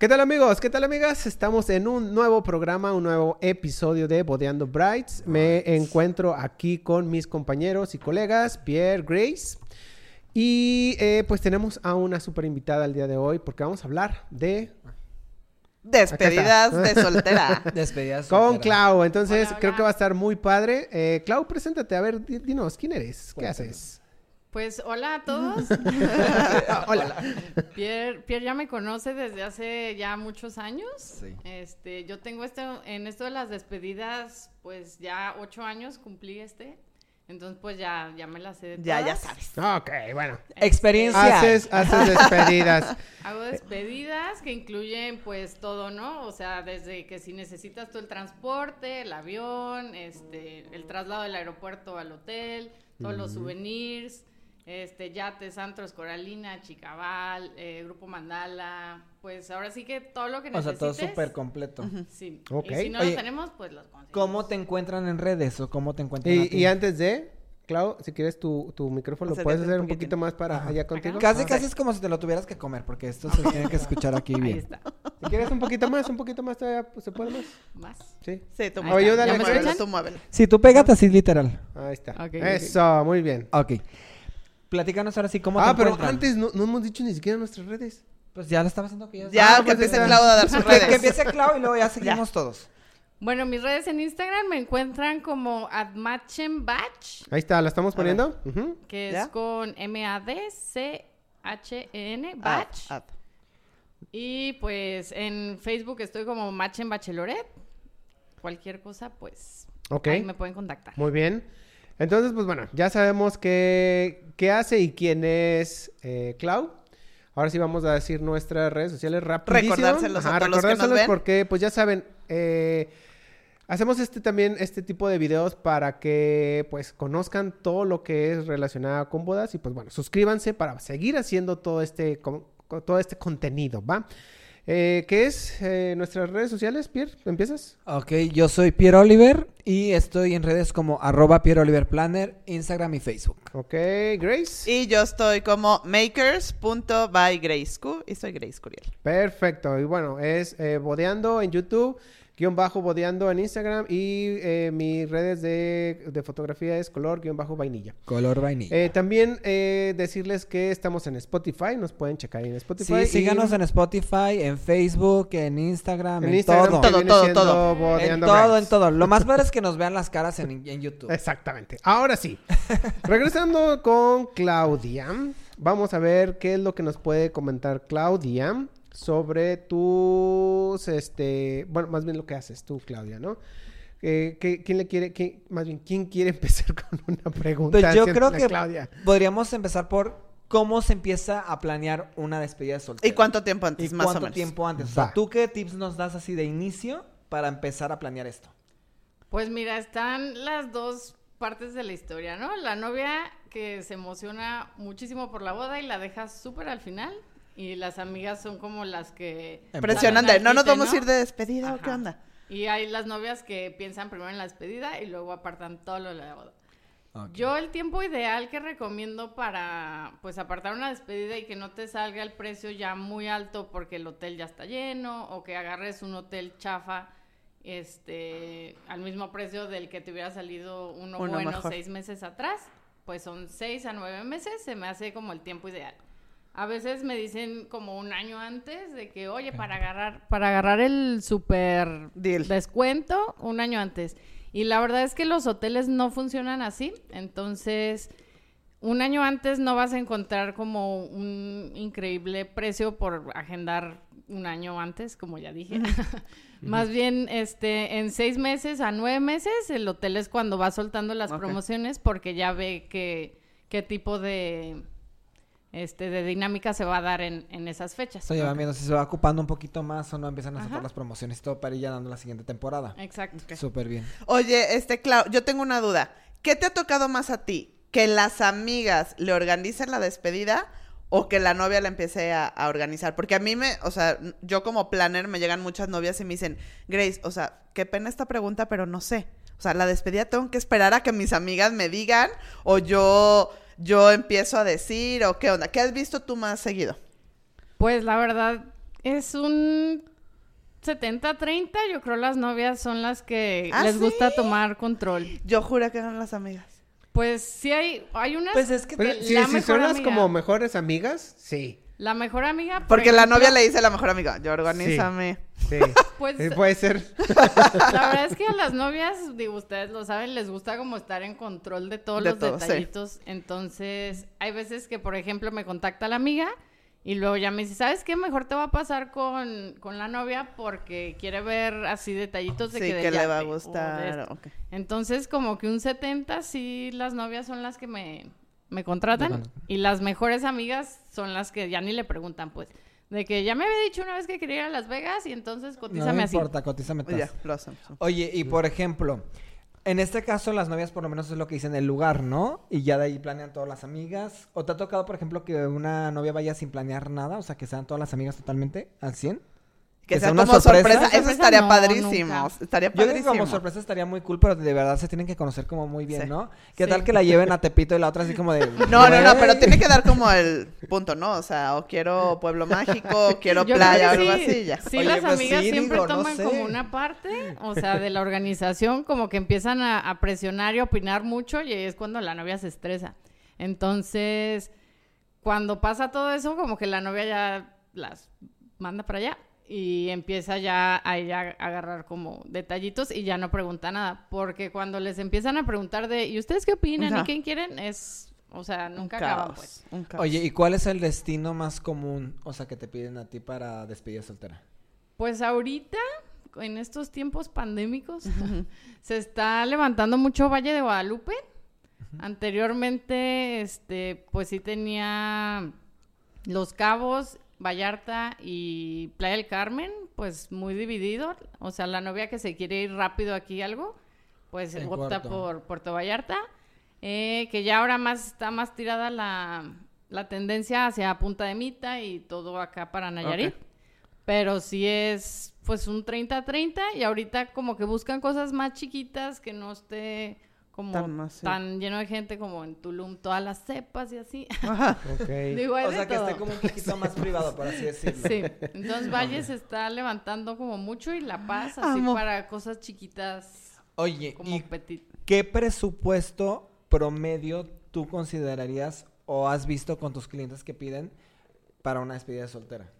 ¿Qué tal amigos? ¿Qué tal amigas? Estamos en un nuevo programa, un nuevo episodio de Bodeando Brights. Me encuentro aquí con mis compañeros y colegas, Pierre Grace. Y eh, pues tenemos a una super invitada el día de hoy porque vamos a hablar de... Despedidas de soltera. Despedidas. Con soltera. Clau. Entonces Hola, creo que va a estar muy padre. Eh, Clau, preséntate. A ver, di- dinos, ¿quién eres? ¿Qué haces? Pues hola a todos. Hola. Pierre, Pierre ya me conoce desde hace ya muchos años. Sí. Este, yo tengo esto, en esto de las despedidas, pues ya ocho años cumplí este. Entonces, pues ya, ya me las sé de ya, ya sabes. Ok, bueno. Experiencia. Haces, haces despedidas. Hago despedidas que incluyen pues todo, ¿no? O sea, desde que si necesitas tú el transporte, el avión, este, el traslado del aeropuerto al hotel, todos los souvenirs, este, yates, antros, Coralina, Chicabal, eh, Grupo Mandala, pues ahora sí que todo lo que O sea, necesites. todo súper completo. Sí. Ok. Y si no Oye, lo tenemos, pues los conseguimos. ¿Cómo te encuentran en redes o cómo te encuentran a Y, ti? y antes de, Clau, si quieres tu, tu micrófono, ¿lo puedes hacer un poquito más para allá contigo? Casi, Ah, casi es como si te lo tuvieras que comer, porque esto se tiene que escuchar aquí Ahí bien. está. Si quieres un poquito más, un poquito más todavía, pues, ¿se puede más? Más. Sí. Sí, Ahí muévelo. está. Ayúdale, Ya ¿me escuchan? Sí, tú pégate así literal. Ahí está. Eso, muy bien. Ok. Platícanos ahora sí, ¿cómo Ah, te pero encuentran? antes no, no hemos dicho ni siquiera nuestras redes. Pues ya lo estaba haciendo que ya... Ya, Ah, que pues empiece. Clau a dar sus redes. que empiece Clau y luego ya seguimos todos. Bueno, mis redes en Instagram me encuentran como Admachenbach. Ahí está, ¿la estamos poniendo? Que ¿Ya? es con M-A-D-C-H-E-N, Ad, Batch. ad. Y pues en Facebook estoy como Machen Bachelorette. Cualquier cosa, pues Ok, ahí me pueden contactar. muy bien. Entonces, pues bueno, ya sabemos qué, qué hace y quién es eh, Clau. Ahora sí vamos a decir nuestras redes sociales rapidísimo. Recordárselos a Ajá, todos los que nos ven. porque, pues ya saben, eh, hacemos este también, este tipo de videos para que, pues, conozcan todo lo que es relacionado con bodas y, pues, bueno, suscríbanse para seguir haciendo todo este, con todo este contenido, ¿va? Eh, ¿Qué es eh, nuestras redes sociales, Pierre? ¿Empiezas? Ok, yo soy Pierre Oliver y estoy en redes como arroba Pierre Oliver Planner, Instagram y Facebook. Ok, Grace. Y yo estoy como makers.bygraceq y soy Grace Curiel. Perfecto. Y bueno, es eh, Bodeando en YouTube, guion bajo Bodeando en Instagram y eh, mis redes de, de fotografía es color guion bajo vainilla. Color vainilla. Eh, también eh, decirles que estamos en Spotify, nos pueden checar en Spotify. Sí, y síganos en Spotify, en Facebook, en Instagram, en, en Instagram. todo. Todo, todo, todo. En todo, Brands. en todo. Lo más padre es que nos vean las caras en, en YouTube. Exactamente. Ahora sí. Regresando con Claudia, vamos a ver qué es lo que nos puede comentar Claudia sobre tus, este, bueno, más bien lo que haces tú, Claudia, ¿no? Eh, ¿qué- ¿Quién le quiere, quién- más bien, quién quiere empezar con una pregunta? Pues yo creo que Claudia. podríamos empezar por cómo se empieza a planear una despedida de soltero. ¿Y cuánto tiempo ¿Y antes, más cuánto o menos? tiempo antes? O sea, ¿tú qué tips nos das así de inicio para empezar a planear esto? Pues mira, están las dos partes de la historia, ¿no? La novia que se emociona muchísimo por la boda y la deja súper al final. Y las amigas son como las que... Presionan de, ¿no nos vamos a ir de despedida o qué onda? Y hay las novias que piensan primero en la despedida y luego apartan todo lo de la boda. Yo el tiempo ideal que recomiendo para pues apartar una despedida y que no te salga el precio ya muy alto porque el hotel ya está lleno o que agarres un hotel chafa este al mismo precio del que te hubiera salido uno, Uno bueno mejor. seis meses atrás, pues son seis a nueve meses, se me hace como el tiempo ideal. A veces me dicen como un año antes de que, oye, para agarrar, para agarrar el super Deal. descuento, un año antes. Y la verdad es que los hoteles no funcionan así. Entonces, un año antes no vas a encontrar como un increíble precio por agendar un año antes, como ya dije. Más bien, este, en seis meses a nueve meses, el hotel es cuando va soltando las promociones porque ya ve que, qué tipo de, este, de dinámica se va a dar en, en esas fechas. Ya van viendo si se va ocupando un poquito más o no empiezan a sacar las promociones y todo para ir ya dando la siguiente temporada. Exacto. Súper bien. Oye, este, Clau, yo tengo una duda. ¿Qué te ha tocado más a ti? ¿Que las amigas le organicen la despedida o que la novia la empiece a, a organizar? Porque a mí me, o sea, yo como planner me llegan muchas novias y me dicen, Grace, o sea, qué pena esta pregunta, pero no sé. O sea, la despedida tengo que esperar a que mis amigas me digan o yo, yo empiezo a decir o qué onda. ¿Qué has visto tú más seguido? Pues la verdad, es un 70-30. Yo creo las novias son las que ¿Ah, les gusta tomar control. Yo juro que eran las amigas. Pues sí hay, hay unas... Pues es que Pero que si, la si mejor son las amiga. como mejores amigas, sí. La mejor amiga... por Porque la novia le dice a la mejor amiga, yo organízame. Sí. Pues puede ser. La verdad es que a las novias, digo, ustedes lo saben, les gusta como estar en control de todos De los todo, sí. detallitos. Entonces, hay veces que, por ejemplo, me contacta la amiga y luego ya me dice, ¿sabes qué? Mejor te va a pasar con, con la novia porque quiere ver así detallitos de Sí, que, de que le va a gustar. esto". ok. Entonces, como que un 70 sí las novias son las que me, me contratan y las mejores amigas son las que ya ni le preguntan, pues. De que ya me había dicho una vez que quería ir a Las Vegas y entonces No cotízame me así. importa, cotízame lo hacemos. Oye, y por ejemplo, en este caso las novias por lo menos es lo que dicen el lugar, ¿no? Y ya de ahí planean todas las amigas. ¿O te ha tocado, por ejemplo, que una novia vaya sin planear nada? O sea, que sean todas las amigas totalmente al 100. Que, Que sea sea una como sorpresa. sorpresa. Eso Sorpresa estaría no, padrísimo. nunca. Estaría Yo creo que padrísimo. como sorpresa estaría muy cool, pero de verdad se tienen que conocer como muy bien, Sí. ¿no? ¿Qué Sí. tal que la lleven a Tepito y la otra así como de... No, no, no, pero tiene que dar como el punto, ¿no? O sea, o quiero pueblo mágico, o quiero Yo playa, o algo sí, así, ya. Sí, Oye, las pues amigas sí, siempre digo, no toman sé. como una parte, o sea, de la organización, como que empiezan a, a presionar y opinar mucho y es cuando la novia se estresa. Entonces, cuando pasa todo eso, como que la novia ya las manda para allá y empieza ya a ella a agarrar como detallitos y ya no pregunta nada, porque cuando les empiezan a preguntar de, ¿y ustedes qué opinan? ¿Y quién quieren? Es, o sea, Un nunca acaban, caos, pues. un caos. Oye, ¿y cuál es el destino más común, o sea, que te piden a ti para despedir soltera? Pues ahorita, en estos tiempos pandémicos, se está levantando mucho Valle de Guadalupe. Anteriormente, este, pues sí tenía Los Cabos, Vallarta y Playa del Carmen, pues muy dividido. O sea, la novia que se quiere ir rápido aquí algo, pues En opta por Puerto Vallarta. Eh, que ya ahora más está más tirada la, la tendencia hacia Punta de Mita y todo acá para Nayarit. Pero sí es pues un 30-30 y ahorita como que buscan cosas más chiquitas que no esté como Tan lleno de gente como en Tulum, todas las cepas y así. Ajá. Ok. Digo, O de sea, que todo. esté como un poquito más privado, por así decirlo. Sí, entonces Valle se está levantando como mucho y La Paz así Amo. para cosas chiquitas Oye, como ¿y petit. qué presupuesto promedio tú considerarías o has visto con tus clientes que piden para una despedida de soltera?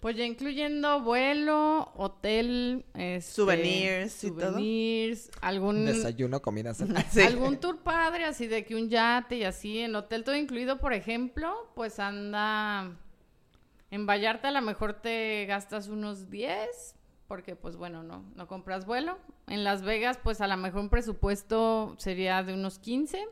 Pues ya incluyendo vuelo, hotel, este, Souvenirs y todo. souvenirs, algún Desayuno, comida, cena. Sí. algún tour padre, así de que un yate y así, en hotel todo incluido, por ejemplo, pues anda en Vallarta a lo mejor te gastas unos 10, porque pues bueno, no, no compras vuelo. En Las Vegas, pues a lo mejor un presupuesto sería de unos 15.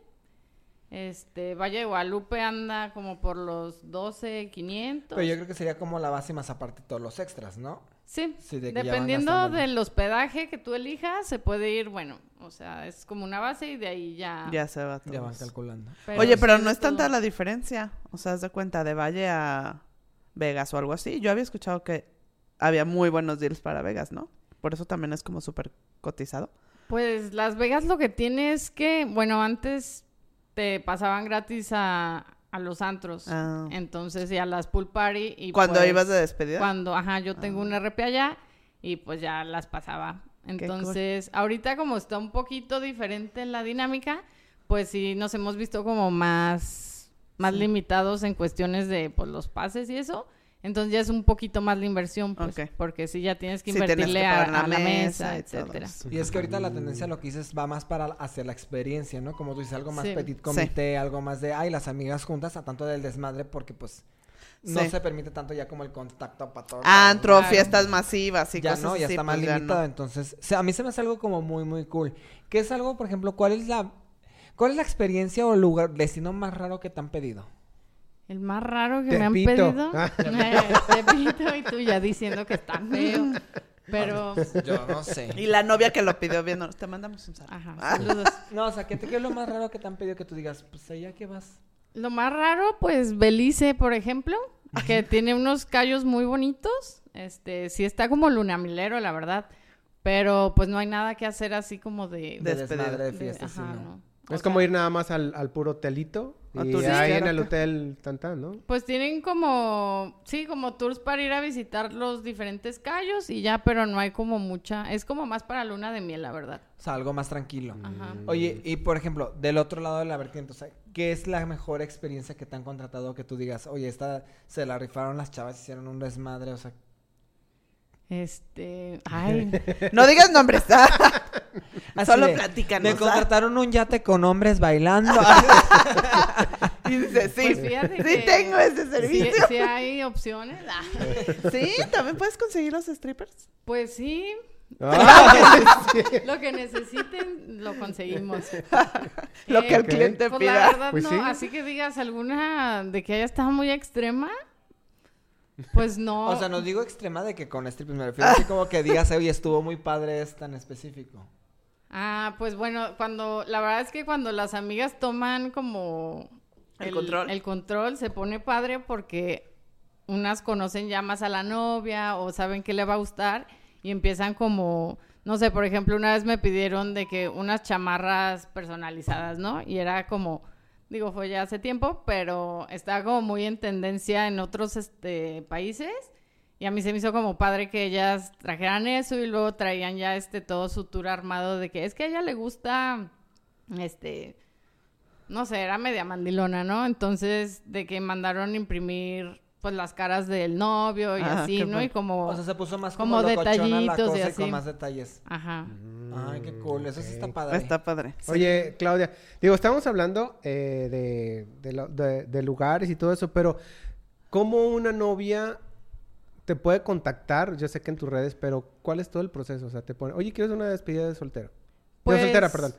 Este, Valle de Guadalupe anda como por los 12, 500. Pero yo creo que sería como la base más aparte todos los extras, ¿no? Sí, Sí, de dependiendo del hospedaje que tú elijas, se puede ir, bueno, o sea, es como una base y de ahí ya. Ya se va todo. Ya van calculando. Oye, pero sí no es tanta la diferencia. O sea, haz de cuenta, de Valle a Vegas o algo así. Yo había escuchado que había muy buenos deals para Vegas, ¿no? Por eso también es como súper cotizado. Pues Las Vegas lo que tiene es que, bueno, antes te pasaban gratis a, a los antros. Ah. Entonces, y a las pool party. Y Cuando pues, ibas de despedida. Cuando, ajá, yo tengo Ah. un RP allá y pues ya las pasaba. cool. Entonces, ahorita como está un poquito diferente la dinámica, pues sí nos hemos visto como más, más Sí. limitados en cuestiones de pues, los pases y eso. Entonces ya es un poquito más la inversión, pues, porque sí ya tienes que Sí, tienes que invertirle a, la a la mesa mesa, etcétera. Y es que ahorita la tendencia, lo que dices, va más para hacia la experiencia, ¿no? Como tú dices, algo más Sí. petit comité, algo más de, ay, las amigas juntas, a tanto del desmadre, porque pues no Sí. se permite tanto ya como el contacto para todos. Antro, Claro. fiestas masivas y ya cosas no, ya así, está más pues, ya no. limitado. Entonces, o sea, a mí se me hace algo como muy, muy cool. ¿Qué es algo, por ejemplo, cuál es la, cuál es la experiencia o lugar, destino más raro que te han pedido? El más raro que me han pedido. Ah. Eh, Tepito y tú ya diciendo que está feo. Pero, Yo no sé. Y la novia que lo pidió viendo, te mandamos un saludo. ajá, Ah. saludos. No, o sea, ¿qué, te, ¿qué es lo más raro que te han pedido que tú digas, pues allá que vas? Lo más raro, pues Belice, por ejemplo, que tiene unos callos muy bonitos. Este, sí está como lunamilero, la verdad. Pero pues no hay nada que hacer así como de... De Despedida. desmadre de de- fiesta, sí, ajá, no. no. O Es como ir nada más al, al puro hotelito y ahí en el hotel tan tan, ¿no? Pues tienen como, sí, como tours para ir a visitar los diferentes callos y ya, pero no hay como mucha, es como más para luna de miel, la verdad. O sea, algo más tranquilo. Ajá. Oye, y por ejemplo, del otro lado de la vertiente, o sea, ¿qué es la mejor experiencia que te han contratado que tú digas, oye, esta se la rifaron las chavas, hicieron un desmadre, o sea, Este, ay, No digas nombres. así Solo de, platícanos. Me ¿ah? contrataron un yate con hombres bailando. Y dice, sí, Pues sí que- tengo ese servicio. sí hay opciones. Ah, Sí, también puedes conseguir los strippers. Pues sí, Ah, lo que necesiten lo conseguimos. Lo Eh, que el cliente Pues la pida. verdad Pues no, sí. así que digas alguna de que haya estado muy extrema, pues no. o sea, no digo extrema de que con strippers me refiero así como que digas, oye, estuvo muy padre esta en específico. Ah, pues bueno, cuando, la verdad es que cuando las amigas toman como El control. el control se pone padre porque unas conocen ya más a la novia o saben que le va a gustar y empiezan como, no sé, por ejemplo, una vez me pidieron de que unas chamarras personalizadas, ¿no? Y era como, digo, fue ya hace tiempo, pero estaba como muy en tendencia en otros este, países. Y a mí se me hizo como padre que ellas trajeran eso y luego traían ya este todo su tour armado de que es que a ella le gusta, este, no sé, era media mandilona, ¿no? Entonces, de que mandaron imprimir pues las caras del novio y Ah, así, ¿no? Y como, O sea, se puso más como como, la detallitos y cosa y así. con más detalles. ajá. Ay, qué cool, eso sí está padre. Está padre. Oye, Claudia, digo, estamos hablando eh, de, de, lo- de- de lugares y todo eso, pero ¿cómo una novia te puede contactar? Yo sé que en tus redes, pero ¿cuál es todo el proceso? O sea, te pone, oye, ¿quieres una despedida de soltero? Pues- De soltera, perdón.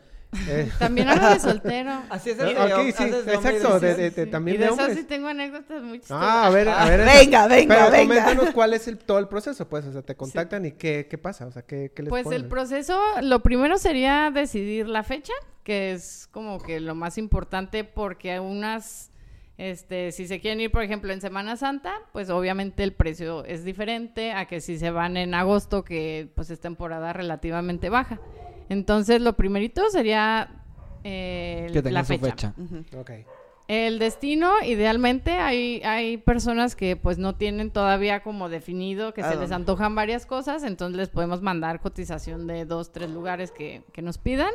Eh, También hablo de soltero. Así es ah, el de, ok, hom- sí, haces de hombre y exacto, de, de- de- Sí. también y de de eso hombres. sí tengo anécdotas muy chistosas. Ah, a ver, a ver. Venga, venga, Pero venga. coméntanos cuál es el, todo el proceso, pues. O sea, te contactan y qué, qué pasa, o sea, qué, qué les Pues el proceso, lo primero sería decidir la fecha, que es como que lo más importante porque unas, este, si se quieren ir, por ejemplo, en Semana Santa, pues obviamente el precio es diferente a que si se van en agosto, que pues es temporada relativamente baja. Entonces, lo primerito sería eh, Que la su fecha. fecha. Ok. El destino, idealmente, hay, hay personas que pues no tienen todavía como definido, que ¿A se les antojan varias cosas, entonces les podemos mandar cotización de dos, tres lugares que, que nos pidan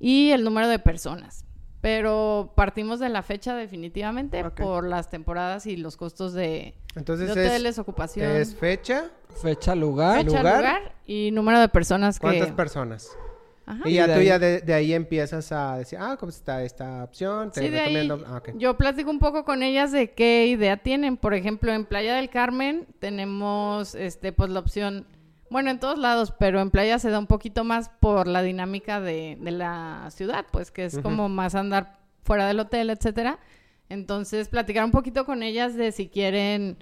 y el número de personas. Pero partimos de la fecha definitivamente por las temporadas y los costos de, Entonces de es, hoteles, ocupación, es fecha, Fecha, lugar. fecha, lugar. lugar, y número de personas que... cuántas personas. Ajá. Y Y ya de tú ahí- ya de, de ahí empiezas a decir, ah, ¿cómo está esta opción? Te Sí, de ahí recomiendo. Ah, ok. yo platico un poco con ellas de qué idea tienen. Por ejemplo, en Playa del Carmen tenemos, este, pues la opción, bueno, en todos lados, pero en Playa se da un poquito más por la dinámica de, de la ciudad, pues que es como más andar fuera del hotel, etcétera. Entonces, platicar un poquito con ellas de si quieren,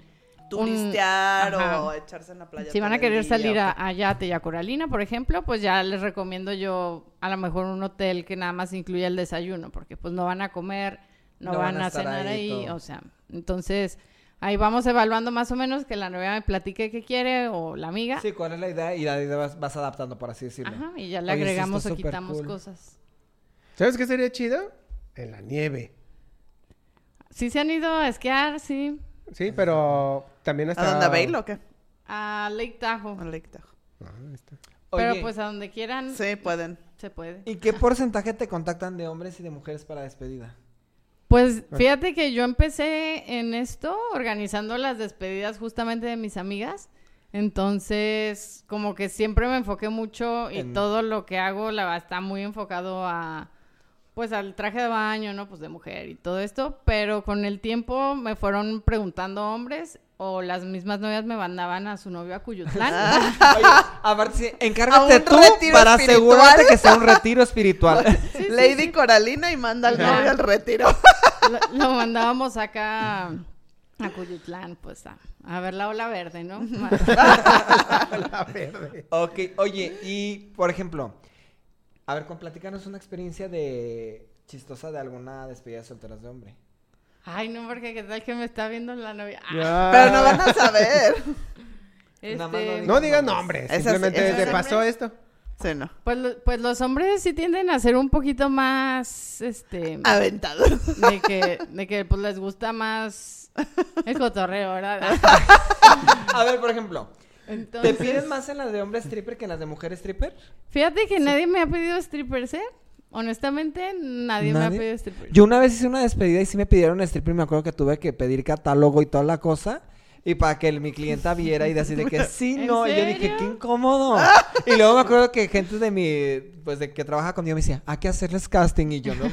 Turistear o echarse en la playa. si van a querer día, salir o a, Yate y a Coralina, por ejemplo, pues ya les recomiendo yo a lo mejor un hotel que nada más incluya el desayuno, porque pues no van a comer, no, van, a, cenar ahí o sea, entonces ahí vamos evaluando más o menos que la novia me platique qué quiere o la amiga, Sí, ¿cuál es la idea? Y la idea vas, vas adaptando, por así decirlo. ajá, y ya le Oye, agregamos o quitamos cool. cosas. ¿Sabes qué sería chido? En la nieve. Sí se han ido a esquiar, sí, Sí, pero también hasta... ¿A dónde? ¿A Bail o qué? a Lake Tahoe, A Lake Tahoe. Ah, ahí está. pero Oye, pues a donde quieran Sí, pueden. se puede. ¿Y qué porcentaje te contactan de hombres y de mujeres para despedida? Pues fíjate que yo empecé en esto organizando las despedidas justamente de mis amigas. Entonces, como que siempre me enfoqué mucho y En- todo lo que hago la está muy enfocado a pues al traje de baño, ¿no? Pues de mujer y todo esto, pero con el tiempo me fueron preguntando hombres o las mismas novias me mandaban a su novio a Cuyutlán. Oye, aparte, sí, encárgate tú retiro para espiritual. asegurarte que sea un retiro espiritual. Sí, Lady sí. Coralina y manda al novio al retiro. Lo, lo mandábamos acá a Cuyutlán, pues a, a ver la ola verde, ¿no? La verde. ok, oye, y por ejemplo, a ver, con platícanos una experiencia de chistosa de alguna despedida de solteras de hombre. Ay, no, porque qué tal que me está viendo la novia. Ah, Ya. Pero no van a saber. este, no digas nombres, Esas- simplemente te pasó esto. Sí, no. Pues, pues los hombres sí tienden a ser un poquito más, este, Aventado. de que, de que pues les gusta más el cotorreo, ¿verdad? A ver, por ejemplo, ¿te piden más en las de hombre stripper que en las de mujer stripper? fíjate que nadie me ha pedido strippers, ¿eh? Honestamente, nadie, me ha pedido strippers. Yo una vez hice una despedida y sí me pidieron stripper y me acuerdo que tuve que pedir catálogo y toda la cosa. Y para que el- mi clienta viera y de así de que sí, ¿En no. Y yo dije, qué incómodo. y luego me acuerdo que gente de mi, pues de que trabaja conmigo me decía, hay que hacerles casting. Y yo no.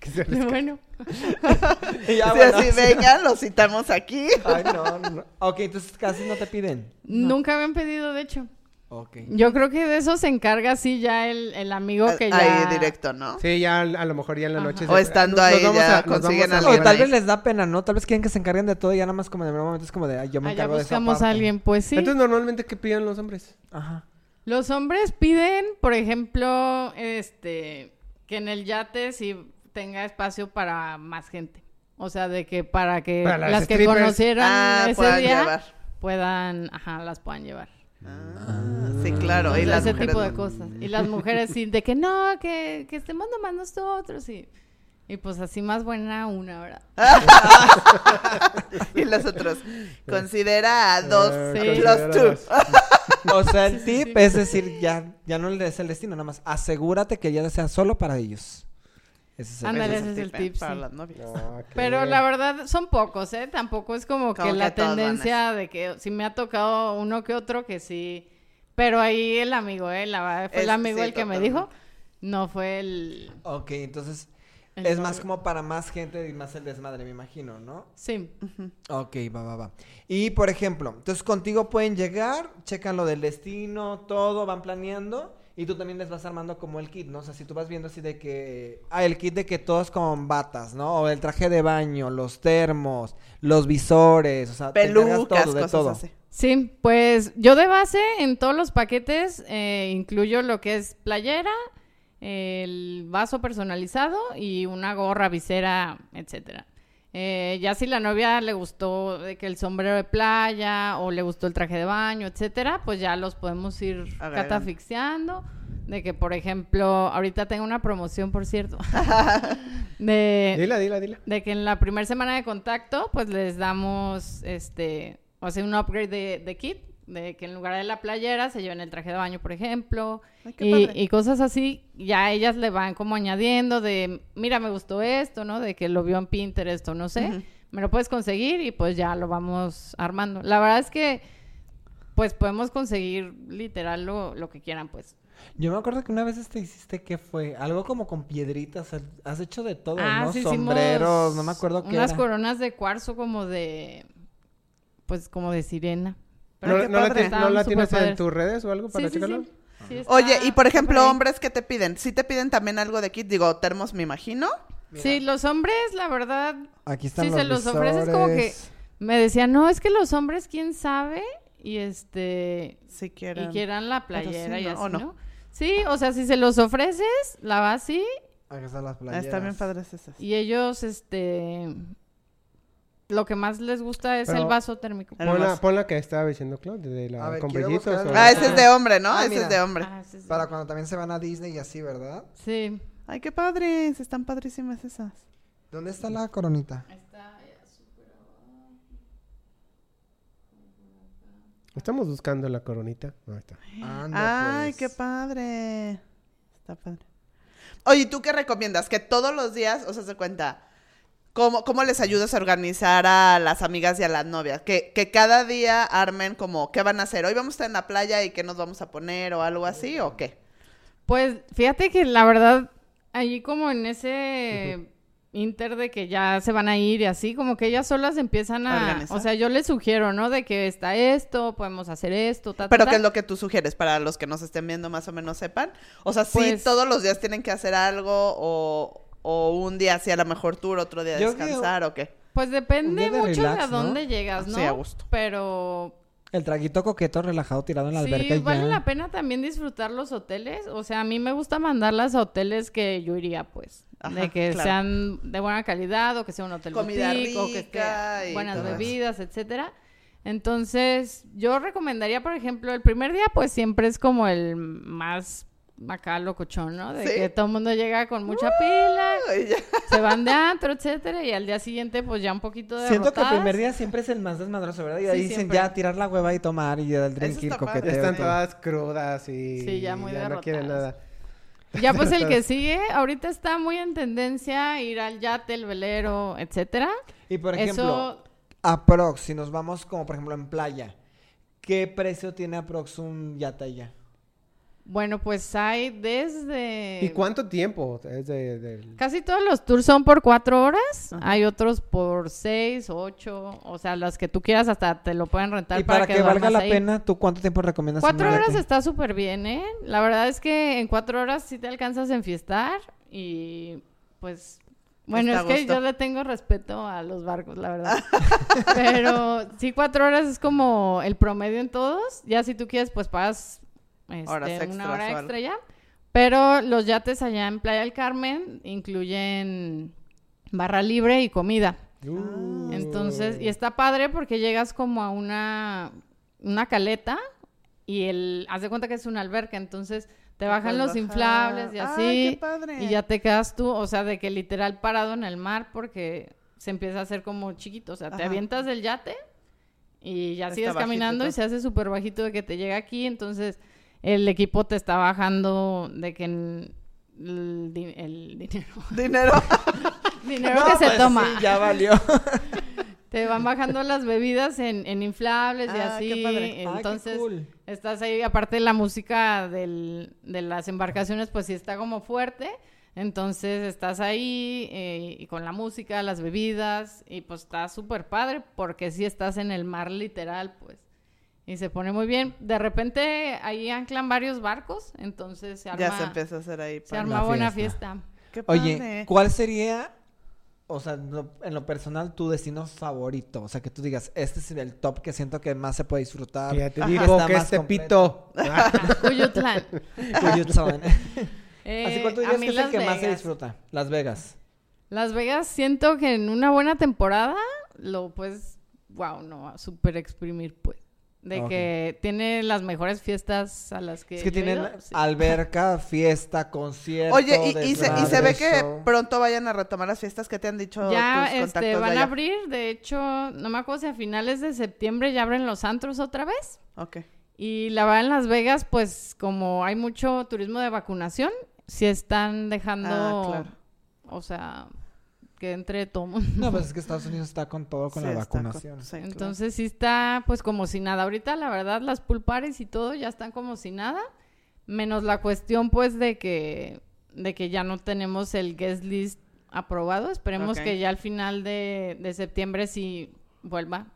Que se- bueno, y ya, Sí, bueno, así, sí. venga, lo citamos aquí. Ay, no, no. Ok, entonces casi no te piden. nunca me han pedido, de hecho. Ok. Yo creo que de eso se encarga sí ya el, el amigo que ya... Ahí directo, ¿no? Sí, ya a lo mejor ya en la Ajá. noche. O estando ahí ya consiguen a- O tal vez les da pena, ¿no? Tal vez quieren que se encarguen de todo y ya nada más como de momento es como de, ay, yo me Ah, encargo de eso buscamos a aparte". alguien, pues sí. Entonces, normalmente, ¿qué piden los hombres? Ajá. Los hombres piden, por ejemplo, este, que en el yate sí tenga espacio para más gente. O sea, de que para que Para las las que conocieron Ah, ese puedan día llevar. puedan, ajá, las puedan llevar. Ah, sí, claro. O Y sea, las ese mujeres tipo de no. cosas. Y las mujeres sí, de que no, que, que estemos nomás nosotros y, y pues así más buena una, ¿verdad? y los otros. Considera a dos Ah, Sí. considera two. dos. O sea, el Sí, sí, tip sí. es decir, ya, ya no le des el destino, nada más asegúrate que ya sea solo para ellos. Ese es el Ándale, Ese ese es el tip, Para sí. las novias. Pero la verdad son pocos, ¿eh? Tampoco es como, Como que la que tendencia de que si me ha tocado uno que otro que sí. Pero ahí el amigo, ¿eh? La, verdad, fue el amigo sí, el que me dijo. No fue el... Ok, entonces el es más como para más gente y más el desmadre, me imagino, ¿no? Sí. Ok, va, va, va. Y por ejemplo, entonces contigo pueden llegar, checan lo del destino, todo, van planeando. Y tú también les vas armando como el kit, ¿no? O sea, si tú vas viendo así de que... Ah, el kit de que todos con batas, ¿no? O el traje de baño, los termos, los visores, o sea, Pelucas, todo, de cosas todo. así. Sí, pues yo de base en todos los paquetes eh, incluyo lo que es playera, el vaso personalizado y una gorra, visera, etcétera. Eh, ya si la novia le gustó de que el sombrero de playa o le gustó el traje de baño, etcétera, pues ya los podemos ir Agregando. catafixiando. De que, por ejemplo, ahorita tengo una promoción, por cierto, de, Dila, dila, dila. de que en la primera semana de contacto, pues les damos, este, o sea, un upgrade de, de kit, de que en lugar de la playera se lleven el traje de baño, por ejemplo, Ay, qué y, y cosas así, ya ellas le van como añadiendo de, mira, me gustó esto, ¿no? De que lo vio en Pinterest o no sé, me lo puedes conseguir y pues ya lo vamos armando. La verdad es que, pues podemos conseguir literal lo, lo que quieran, pues. Yo me acuerdo que una vez este hiciste que fue algo como con piedritas, has hecho de todo, Ah, ¿no? sí, Sombreros, no me acuerdo qué Unas era. coronas de cuarzo como de, pues como de sirena. ¿No, la, ti- no la Estaban tienes en tus redes o algo para Sí, sí, checarlo? sí. Sí, está- Oye, y por ejemplo, hombres, ¿qué te piden? ¿Sí te piden también algo de kit? Digo, termos, me imagino. Sí, los hombres, la verdad, Aquí están si los se los ofreces como que me decían, no, es que los hombres, quién sabe, y este, Si y quieren. quieran la Pero sí, playera y ¿no? así, ¿O ¿no? no? Sí, o sea, si se los ofreces, la vas así, Aquí están las Ah, playeras. Están bien padres esas. y ellos, este, lo que más les gusta es Pero- el vaso térmico. Pon la, vaso. pon la que estaba diciendo Claude, de la A ver, con quiero brillitos. buscar o- el- Ah, ese es de hombre, ¿no? Ah, ese mira. es de hombre. Ah, sí, sí. Para cuando también se van a Disney y así, ¿verdad? Sí. Ay, qué padres. Están padrísimas esas. ¿Dónde está la coronita? Estamos buscando la coronita. Ahí está. Anda, Ay, pues. qué padre. Está padre. Oye, ¿y ¿tú qué recomiendas? Que todos los días, o sea, se cuenta, ¿cómo, cómo les ayudas a organizar a las amigas y a las novias? Que, que cada día armen como, ¿qué van a hacer? ¿Hoy vamos a estar en la playa y qué nos vamos a poner o algo así o qué? Pues fíjate que la verdad, allí como en ese inter de que ya se van a ir y así, como que ellas solas empiezan a... Organizar. O sea, yo les sugiero, ¿no? De que está esto, podemos hacer esto, ta, ta, Pero ta. ¿qué es lo que tú sugieres para los que nos estén viendo más o menos sepan? O sea, sí, Pues- todos los días tienen que hacer algo o, o un día sí a lo mejor tour, otro día Yo descansar o qué. Pues depende de mucho relax, de a ¿no? dónde llegas, ¿no? Sí, a gusto. Pero El traguito coqueto relajado tirado en la alberca sí, y vale ya. la pena también disfrutar los hoteles. O sea, a mí me gusta mandarlas a hoteles que yo iría, pues. Ajá, de que claro. sean de buena calidad o que sea un hotel Comida boutique o que rica esté y buenas bebidas, etcétera. Entonces, yo recomendaría, por ejemplo, el primer día, pues siempre es como el más acá locochón, ¿no? De Sí. que todo el mundo llega con mucha pila, ya. se van de antro, etcétera, y al día siguiente, pues ya un poquito de Siento que el primer día siempre es el más desmadroso, ¿verdad? Y Sí, ahí dicen siempre. ya tirar la hueva y tomar y ya el drink y el coqueteo. Están todas crudas y Sí, ya muy no quieren nada. Ya pues el que sigue, ahorita está muy en tendencia ir al yate, el velero, etcétera. Y por ejemplo, Eso, aprox, si nos vamos como por ejemplo en playa, ¿qué precio tiene aprox un yate allá? Bueno, pues hay desde... ¿Y cuánto tiempo es de, del- Casi todos los tours son por cuatro horas. Hay otros por seis, ocho. O sea, las que tú quieras hasta te lo pueden rentar Y para, que, valga la ahí. pena, ¿tú cuánto tiempo recomiendas? Cuatro horas está súper bien, ¿eh? La verdad es que en cuatro horas sí te alcanzas a enfiestar y pues... Bueno, Está es que gusto. yo le tengo respeto a los barcos, la verdad. Pero sí, cuatro horas es como el promedio en todos. Ya si tú quieres, pues pagas este, Horas una hora extra ya. Pero los yates allá en Playa del Carmen incluyen barra libre y comida. Uh. Entonces, y está padre porque llegas como a una, una caleta y el, haz de cuenta que es una alberca, entonces te bajan los bajar. inflables y Ay, así. qué padre. Y ya te quedas tú, o sea, de que literal parado en el mar porque se empieza a hacer como chiquito, o sea, te avientas del yate y ya Está sigues caminando y se hace súper bajito de que te llega aquí, entonces el equipo te está bajando de que en- el, di- el dinero, Dinero. dinero No, que se pues toma. sí, ya valió. Te van bajando las bebidas en, en inflables y Ah, qué así. padre. Ay, qué Entonces, cool. estás ahí, aparte la música del- de las embarcaciones, pues sí está como fuerte. Entonces estás ahí eh, y con la música, las bebidas, y pues está súper padre porque sí estás en el mar literal, pues. Y se pone muy bien. De repente ahí anclan varios barcos, entonces se arma, ya se empieza a hacer ahí. se arma buena fiesta. fiesta. Qué Oye, padre. ¿cuál sería, o sea, en lo personal, tu destino favorito? O sea, que tú digas, este es el top que siento que más se puede disfrutar. Ya te que digo que más es Tepito. Cuyutlán. Cuyutlán. Eh, Así cuál tú a dirías mí que es el Las que más se disfruta. Las Vegas. Las Vegas siento que en una buena temporada lo puedes, wow, no, súper exprimir, pues. De que tiene las mejores fiestas a las que Es que tienen sí. alberca, fiesta, concierto. Oye, y, y se, y se ve que pronto vayan a retomar las fiestas que te han dicho Ya tus contactos este, de van allá. a abrir, de hecho, no me acuerdo si a finales de septiembre ya abren los antros otra vez. Ok. Y la verdad en Las Vegas, pues como hay mucho turismo de vacunación, sí están dejando, Ah, claro. o sea, que entre todo mundo. No, pues es que Estados Unidos está con todo con Sí, la con- vacunación. claro. Entonces sí está pues como si nada. Ahorita la verdad las pool parties y todo ya están como si nada. Menos la cuestión pues de que, de que ya no tenemos el guest list aprobado. Esperemos que ya al final de, de septiembre sí vuelva.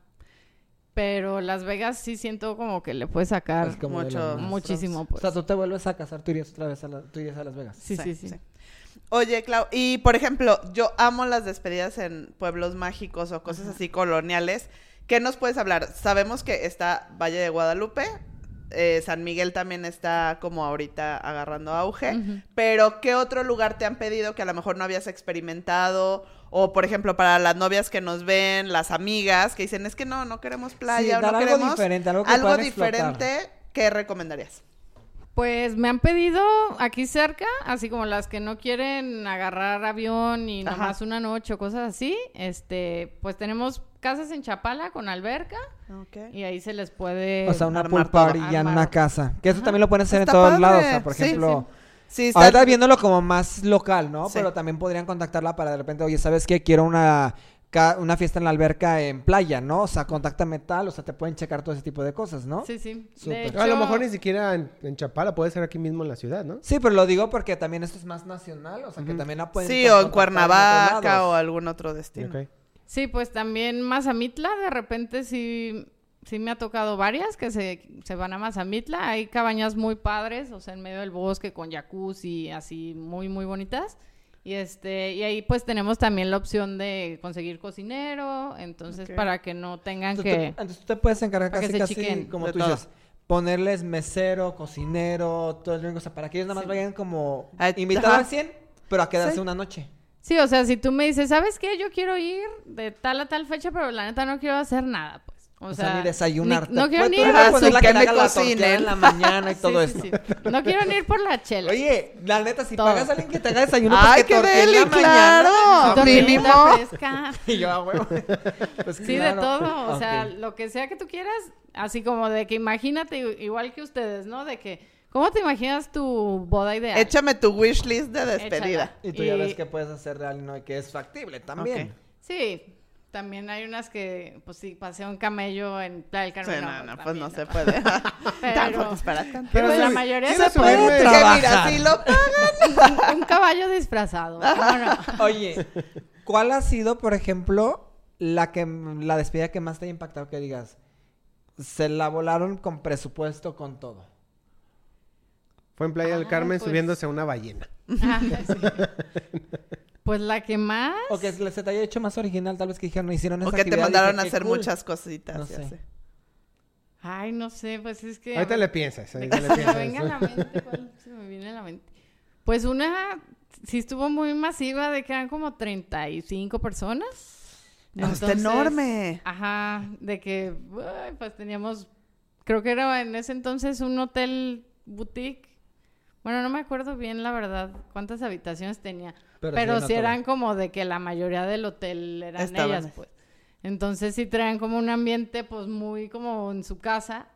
Pero Las Vegas sí siento como que le puede sacar Es como de mucho- muchísimo O pues. sea, tú te vuelves a casar, tú irías otra vez a, la- tú irías a Las Vegas. Sí, sí, sí. Oye, Clau, y por ejemplo, yo amo las despedidas en pueblos mágicos o cosas así coloniales. ¿Qué nos puedes hablar? Sabemos que está Valle de Guadalupe, eh, San Miguel también está como ahorita agarrando auge, pero ¿qué otro lugar te han pedido que a lo mejor no habías experimentado? O, por ejemplo, para las novias que nos ven, las amigas, que dicen, es que no, no queremos playa, Sí, o no algo queremos diferente, algo que algo diferente, ¿qué recomendarías? Pues me han pedido aquí cerca, así como las que no quieren agarrar avión y Ajá. nomás una noche o cosas así. Este, pues tenemos casas en Chapala con alberca y ahí se les puede O sea, una pool party ya en una casa. Que eso Ajá. también lo pueden hacer Está en todos padre. lados. O sea, por Sí, ejemplo, Sí, está- ahorita viéndolo como más local, ¿no? Sí. Pero también podrían contactarla para de repente, oye, ¿sabes qué? Quiero una, una fiesta en la alberca en playa, ¿no? O sea, contáctame tal, o sea, te pueden checar todo ese tipo de cosas, ¿no? Sí, sí. Súper. De A lo hecho, mejor ni siquiera en, en Chapala, puede ser aquí mismo en la ciudad, ¿no? Sí, pero lo digo porque también esto es más nacional, o sea, que también la pueden Sí, o en Cuernavaca o algún otro destino. Sí, pues también Mazamitla, de repente sí, sí me ha tocado varias que se, se van a Mazamitla. Hay cabañas muy padres, o sea, en medio del bosque con jacuzzi, así muy, muy bonitas. Y este, y ahí pues tenemos también la opción de conseguir cocinero, entonces para que no tengan Entonces, que... entonces tú te puedes encargar casi, casi, como tú todo. dices, ponerles mesero, cocinero, todo el mundo, o sea, para que ellos nada más vayan como Ah, invitados al 100, pero a quedarse Sí. una noche. Sí, o sea, si tú me dices, ¿sabes qué? Yo quiero ir de tal a tal fecha, pero la neta no quiero hacer nada, pues. O, O sea, sea, ni desayunar. ni- no quiero ni ir a su- la que me tortilla en la mañana y Sí, todo sí, eso. sí. No quiero ni ir por la chela. Oye, la neta, si Todo. pagas a alguien que te haga desayuno, pues Ay, que qué deli, la mañana. claro. Mínimo. fresca. Y yo, ah, huevo. Pues Sí, de claro. todo. O sea, Ok. lo que sea que tú quieras, así como de que imagínate, igual que ustedes, ¿no? De que, ¿cómo te imaginas tu boda ideal? Échame tu wish list de despedida. Échala. Y tú ya Y- ves que puedes hacer real y que es factible también. Ok. Sí, también hay unas que, pues sí, pasé un camello en Playa del Sí, Carmen. no, no, pues también no se puede. Tampoco es para tanto. Pero Quiero la mayoría se puede. subirme- Que trabajar. mira, si lo pagan. Un caballo disfrazado. ¿cómo no? Oye, ¿cuál ha sido, por ejemplo, la que la despedida que más te ha impactado que digas? Se la volaron con presupuesto, con todo. Fue en Playa del Ah, Carmen pues. subiéndose a una ballena. Ah, sí. Pues la que más. O que se te haya hecho más original, tal vez que dijeron, no hicieron O esa que te actividad", mandaron dije, a "Qué hacer cool". muchas cositas. No sé. así. Ay, no sé, pues es que. Ahorita le piensas. ahorita le piensas. venga a la mente, ¿cuál se me viene a la mente? Pues una sí estuvo muy masiva de que eran como 35 personas. No, está Entonces, enorme. Ajá, de que ay, pues teníamos, creo que era en ese entonces un hotel boutique. Bueno, no me acuerdo bien la verdad cuántas habitaciones tenía, Pero pero, sí, no sí todo. eran como de que la mayoría del hotel eran Estaban ellas, pues. Entonces sí traían como un ambiente pues muy como en su casa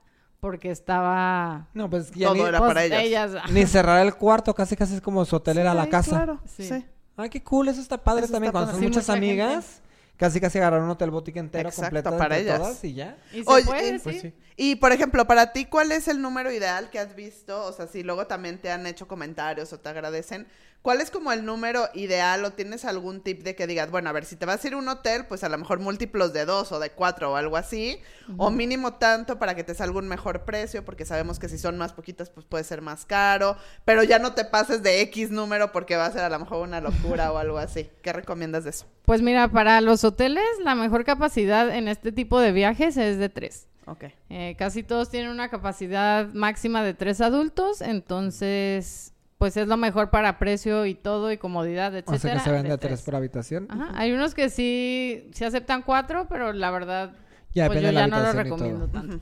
porque estaba No, pues ya Todo ni, era pues, para ellas. ni cerrar el cuarto, casi casi es como su hotel era la casa. Claro, Sí. sí. Ay, qué cool, eso está padre Eso también. está Cuando padre. son Sí, muchas mucha gente. amigas, casi casi agarraron un hotel boutique entero Exacto, completo para ellas. todas y ya. y se Oye, puede, Pues sí. Y por ejemplo, para ti, ¿cuál es el número ideal que has visto? O sea, si luego también te han hecho comentarios o te agradecen, ¿cuál es como el número ideal o tienes algún tip de que digas, bueno, a ver, si te vas a ir a un hotel, pues a lo mejor múltiplos de dos o de cuatro o algo así, o mínimo tanto para que te salga un mejor precio, porque sabemos que si son más poquitas, pues puede ser más caro, pero ya no te pases de X número porque va a ser a lo mejor una locura o algo así. ¿Qué recomiendas de eso? Pues mira, para los hoteles la mejor capacidad en este tipo de viajes es de tres. Ok. Eh, casi todos tienen una capacidad máxima de tres adultos, entonces pues es lo mejor para precio y todo y comodidad, etcétera. O sea que se vende de a tres por habitación. Ajá, Hay unos que sí, sí aceptan cuatro, pero la verdad Ya pues yo ya no lo y recomiendo tanto.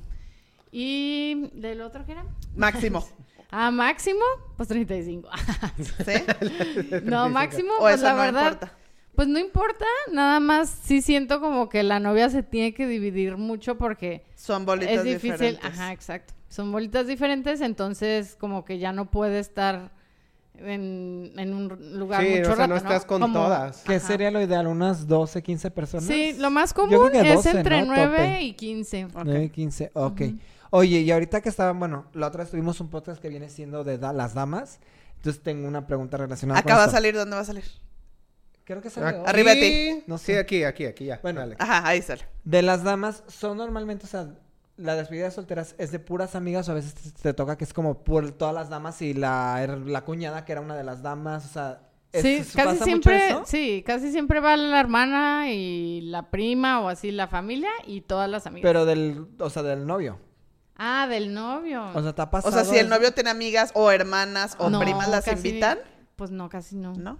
Y del otro qué era? Máximo. Ah, máximo, pues 35. ¿Sí? no, máximo, O pues eso la no verdad, importa. pues no importa, nada más sí siento como que la novia se tiene que dividir mucho porque Son bolitas es difícil, diferentes. ajá, exacto. Son bolitas diferentes, entonces como que ya no puede estar en, en un lugar Sí, mucho o sea, rato, no estás con Como- todas. ¿Qué Ajá. sería lo ideal? ¿Unas 12, 15 personas? Sí, lo más común es 12, entre ¿no? 9 Tope. y 15. Ok. 9, 15, ok. Oye, y ahorita que estaban, bueno, la otra vez tuvimos un podcast que viene siendo de da- las damas. Entonces tengo una pregunta relacionada Acá con va a salir, ¿dónde va a salir? Creo que sale hoy. Arriba de ti. No Sí, aquí, aquí, aquí, ya. Bueno, Dale. Ajá, ahí sale. De las damas, son normalmente, o sea, la despedida de solteras es de puras amigas o a veces te, te toca que es como por todas las damas y la, la cuñada que era una de las damas, o sea... ¿es- Sí, ¿pasa casi mucho siempre, eso? sí, casi siempre va la hermana y la prima o así la familia y todas las amigas. Pero del, o sea, del novio. ah, del novio. O sea, ¿te ha O pasado sea, si el novio tiene amigas o hermanas o No, primas, ¿las casi- invitan? Pues no, casi no. ¿No?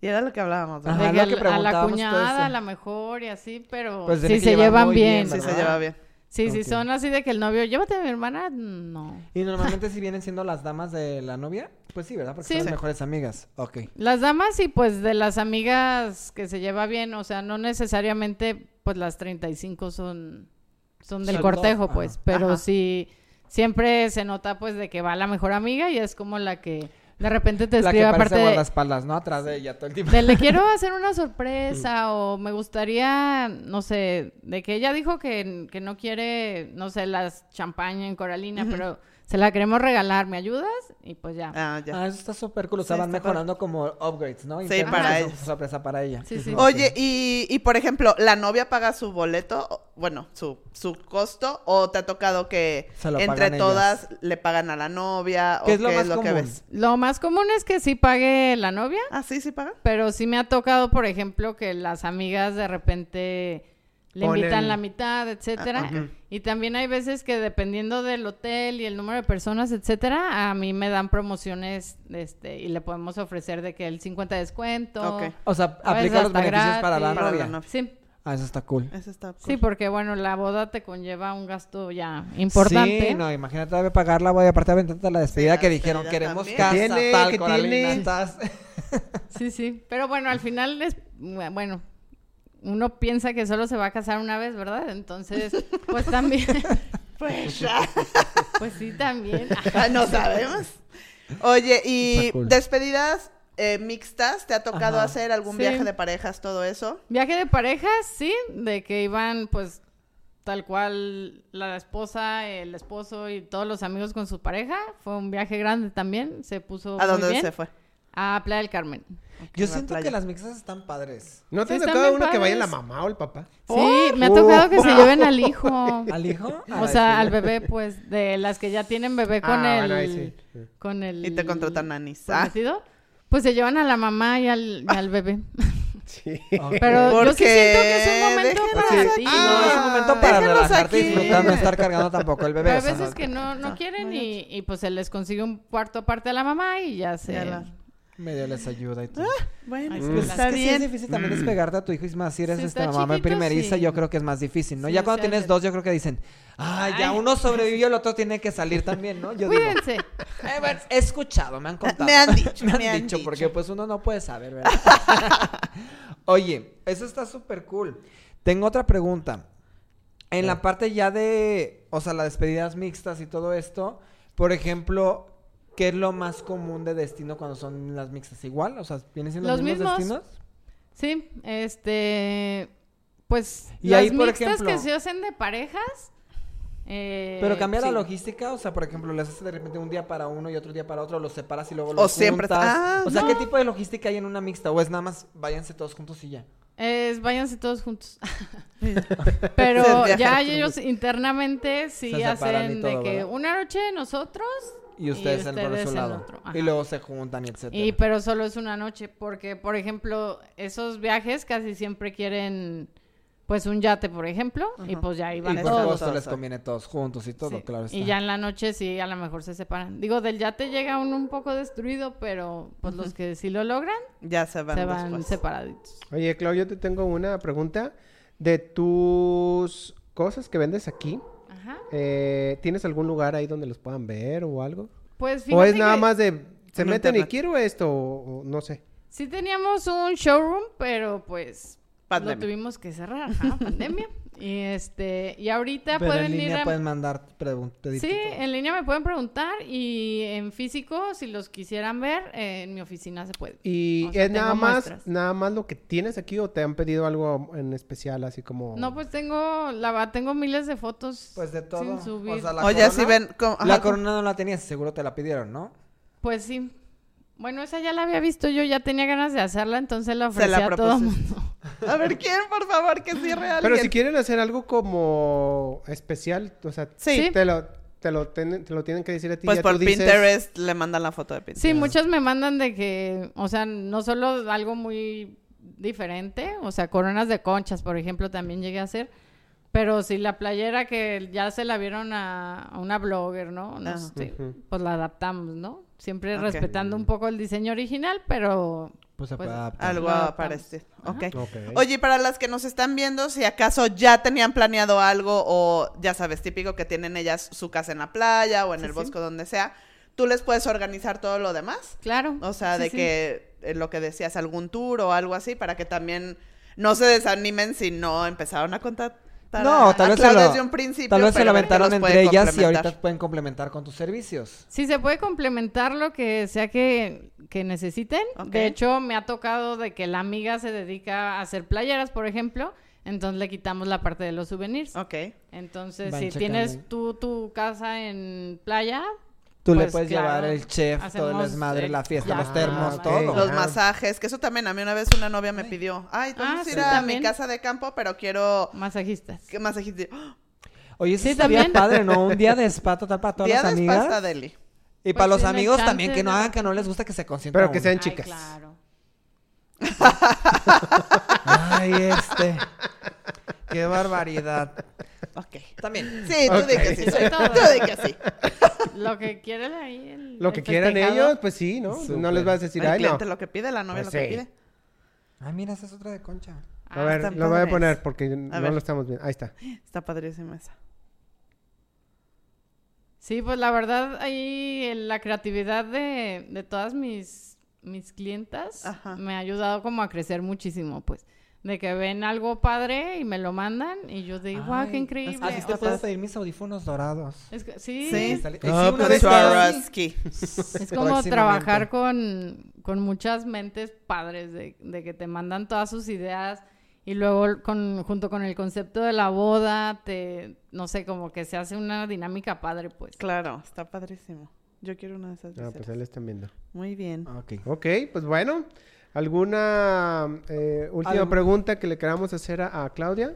Y era lo que hablábamos. ¿verdad? Ajá, De lo que que a la- cuñada a la mejor y así, pero Pues sí que se llevan muy bien. bien, Sí, se ¿verdad? lleva bien. Sí, sí, son así de que el novio, llévate a mi hermana, no. Y normalmente si vienen siendo las damas de la novia, pues sí, ¿verdad? Porque Sí. son las Sí. mejores amigas. Ok. Las damas y pues de las amigas que se lleva bien, o sea, no necesariamente pues las 35 son, son del Son cortejo, dos, pues, ajá. pero Ajá. sí, siempre se nota pues de que va la mejor amiga y es como la que de repente te escribe aparte de, guardaespaldas, ¿no? Atrás de ella todo el tiempo. de, le quiero hacer una sorpresa o me gustaría, no sé, de que ella dijo que, que no quiere, no sé, las champaña en Coralina, pero se la queremos regalar, ¿me ayudas? Y pues ya. Ah, ya. Ah, eso está súper cool. O sea, Sí, van mejorando como upgrades, ¿no? Sí, Internos para ellos. Sorpresa para ella. Sí, sí. Oye, y, y por ejemplo, ¿la novia paga su boleto? Bueno, su, su costo, o te ha tocado que lo entre todas le pagan a la novia? ¿Qué o es lo más que común? ves? Lo más común es que sí pague la novia, Ah, sí, sí paga. pero sí me ha tocado, por ejemplo, que las amigas de repente le Ponen- invitan la mitad, etcétera. Ah. Y también hay veces que dependiendo del hotel y el número de personas, etcétera, a mí me dan promociones este y le podemos ofrecer de que el 50 descuento. Ok. O sea, aplica los beneficios para la gratis. Para la novia. Sí. Ah, eso está cool. Eso está cool. Sí, porque bueno, la boda te conlleva un gasto ya importante. Sí, no, imagínate todavía pagar la boda y aparte aventarte la despedida la que dijeron, despedida queremos también. casa, ¿Qué tiene? tal. Sí, sí. Pero bueno, al final es, bueno, uno piensa que solo se va a casar una vez, ¿verdad? Entonces, pues también, Pues ya. pues sí, también. No sabemos. Oye, y cool. despedidas eh, mixtas, ¿te ha tocado Ajá. hacer algún Sí. viaje de parejas, todo eso? Viaje de parejas, sí, de que iban pues tal cual la esposa, el esposo y todos los amigos con su pareja. Fue un viaje grande también, se puso ¿A muy dónde bien. se fue? A Playa del Carmen. Yo siento playa. que las mixtas están padres. ¿No te Sí, ha tocado uno que vaya la mamá o el papá? Sí, me ha tocado que se Oh. lleven al hijo. ¿Al hijo? O sea, al bebé, pues, de las que ya tienen bebé con Ah, el... bueno, ahí sí. Con el... Y te contratan nanis. Ah, prometido, Pues se llevan a la mamá y al, y al bebé. Sí. Pero yo sí Porque siento que es un momento para ti. No, es un Ah, momento para relajarte y aquí. disfrutar, no estar cargando tampoco el bebé. Pero o hay sea, veces no- que no, no Ah, quieren y, y pues se les consigue un cuarto aparte a la mamá y ya se... Ya la- Medio les ayuda y todo. Bueno, Ay, pues está es que sí es difícil también despegarte a tu hijo y más si eres Sí, esta mamá chiquito, primeriza, sí. yo creo que es más difícil, ¿no? Sí, ya cuando tienes hace. dos, yo creo que dicen, ah, ya Ay. uno sobrevivió, el otro tiene que salir también, ¿no? Yo digo. "Eh, bueno, he escuchado, me han contado. Me han dicho, me han, me han dicho, dicho. porque pues uno no puede saber, ¿verdad? Oye, eso está súper cool. Tengo otra pregunta. En la parte ya de, o sea, las despedidas mixtas y todo esto, por ejemplo, ¿qué es lo más común de destino cuando son las mixtas? ¿Igual? O sea, ¿vienen siendo los, Los mismos, mismos. destinos? Sí, este... Pues Y las ahí, por mixtas ejemplo- que se hacen de parejas... eh, Pero cambia la logística, o sea, por ejemplo, les haces de repente un día para uno y otro día para otro, los separas y luego los O siempre- juntas. ah, o sea, no. ¿qué tipo de logística hay en una mixta? ¿O es nada más váyanse todos juntos y ya? Es, váyanse todos juntos. Pero ya ellos internamente sí Se y hacen todo, de que ¿verdad? una noche nosotros Y ustedes, por ustedes su en lado. otro. Y luego se juntan y etcétera. Y pero solo es una noche, porque por ejemplo, esos viajes casi siempre quieren pues un yate, por ejemplo, y pues ya Y iban por todos. supuesto Todos, les ah. conviene todos juntos y todo, Sí. claro está. Y ya en la noche sí, a lo mejor se separan. Digo, del yate llega uno un poco destruido, pero pues los que sí lo logran Ya se van se van después. separaditos. Oye, Clau, yo te tengo una pregunta. De tus cosas que vendes aquí, Ajá. eh, ¿tienes algún lugar ahí donde los puedan ver o algo? Pues ¿O es nada que más de, se En meten y quiero esto o, o no sé? sí teníamos un showroom, pero pues Pandemia. lo tuvimos que cerrar, pandemia. Y este, y ahorita Pero pueden en ir línea a... pueden mandar pregun- pedirte Sí, todo. en línea me pueden preguntar y en físico, si los quisieran ver, eh, en mi oficina se puede. ¿Y O sea, es nada más, muestras. nada más lo que tienes aquí o te han pedido algo en especial así como... No, pues tengo, la tengo miles de fotos. Pues de todo. Sin subir. O sea, la Oye, corona, si ven... como- La corona no la tenías, seguro te la pidieron, ¿no? Pues sí. Bueno, esa ya la había visto yo, ya tenía ganas de hacerla, entonces la Se ofrecí la a todo mundo. A ver, ¿quién, por favor, que sí real? Pero si quieren hacer algo como especial, o sea, Sí. te lo, te lo, ten- te lo tienen que decir a ti. Pues ya por tú dices- Pinterest le mandan la foto de Pinterest. Sí, muchos me mandan de que, o sea, no solo algo muy diferente, o sea, coronas de conchas, por ejemplo, también llegué a hacer, pero si la playera que ya se la vieron a, a una blogger, ¿no? no Ajá. sé, Ujú. pues la adaptamos, ¿no? Siempre respetando un poco el diseño original, pero Pues se Pues, puede adaptar. Algo parecido. Ajá. Ok. Oye, y para las que nos están viendo, si acaso ya tenían planeado algo o ya sabes, típico que tienen ellas su casa en la playa o en Sí, el sí. bosque donde sea, tú les puedes organizar todo lo demás. claro. O sea, sí, de sí. que eh, lo que decías, algún tour o algo así, para que también no se desanimen si no empezaron a contar. No, tal vez se lo, desde un principio. tal vez se lo aventaron entre ellas y ahorita pueden complementar con tus servicios. Sí, se puede complementar lo que sea que, que necesiten. De hecho, me ha tocado de que la amiga se dedica a hacer playeras, por ejemplo. Entonces le quitamos la parte de los souvenirs. Ok. Entonces, Van si checando. tienes tú tu casa en playa, Tú le Pues, puedes claro. llevar el chef, todo el desmadre, eh, la fiesta, ya. los termos, Ah, todo. Los masajes, que eso también a mí una vez una novia me pidió. Ay, vamos Ah, a ir sí, a también. mi casa de campo, pero quiero masajistas. que masajiste. ¡Ah! Oye, Sí, estaría también. padre, ¿no? Un día de spa total para todas Día las de amigas. pasta deli. Y Pues para los amigos también, que no de- hagan que no les gusta que se consientan. Pero que sean Ay, chicas. claro. Ay, este. Qué barbaridad. Ok. También. Sí, tú Ok. di que sí. Sí, soy- todo. Tú di que sí. Lo que quieren ahí. el- Lo el que quieran festejado. ellos, pues sí, ¿no? No les vas a decir, El ay, no. lo que pide, la novia Pues lo que sí. pide. Ay, mira, esa es otra de concha. A Ah, ver, están lo voy a poner porque no ver. lo estamos viendo. Ahí está. Está padrísima esa. Sí, pues la verdad ahí la creatividad de, de todas mis, mis clientas Ajá. me ha ayudado como a crecer muchísimo, pues. De que ven algo padre y me lo mandan y yo digo, wow, qué Ay, increíble. Así te pedir mis audífonos dorados. es que- sí, Sí. Ah, Eh, una pues vez. Es como trabajar con, con muchas mentes padres de, de que te mandan todas sus ideas y luego con, junto con el concepto de la boda, te, no sé, como que se hace una dinámica padre, pues. Claro, está padrísimo. Yo quiero una de esas. Ah, pues ahí lo están viendo. Muy bien. Ok. Ok, pues bueno. ¿Alguna eh, última pregunta que le queramos hacer a, a Claudia?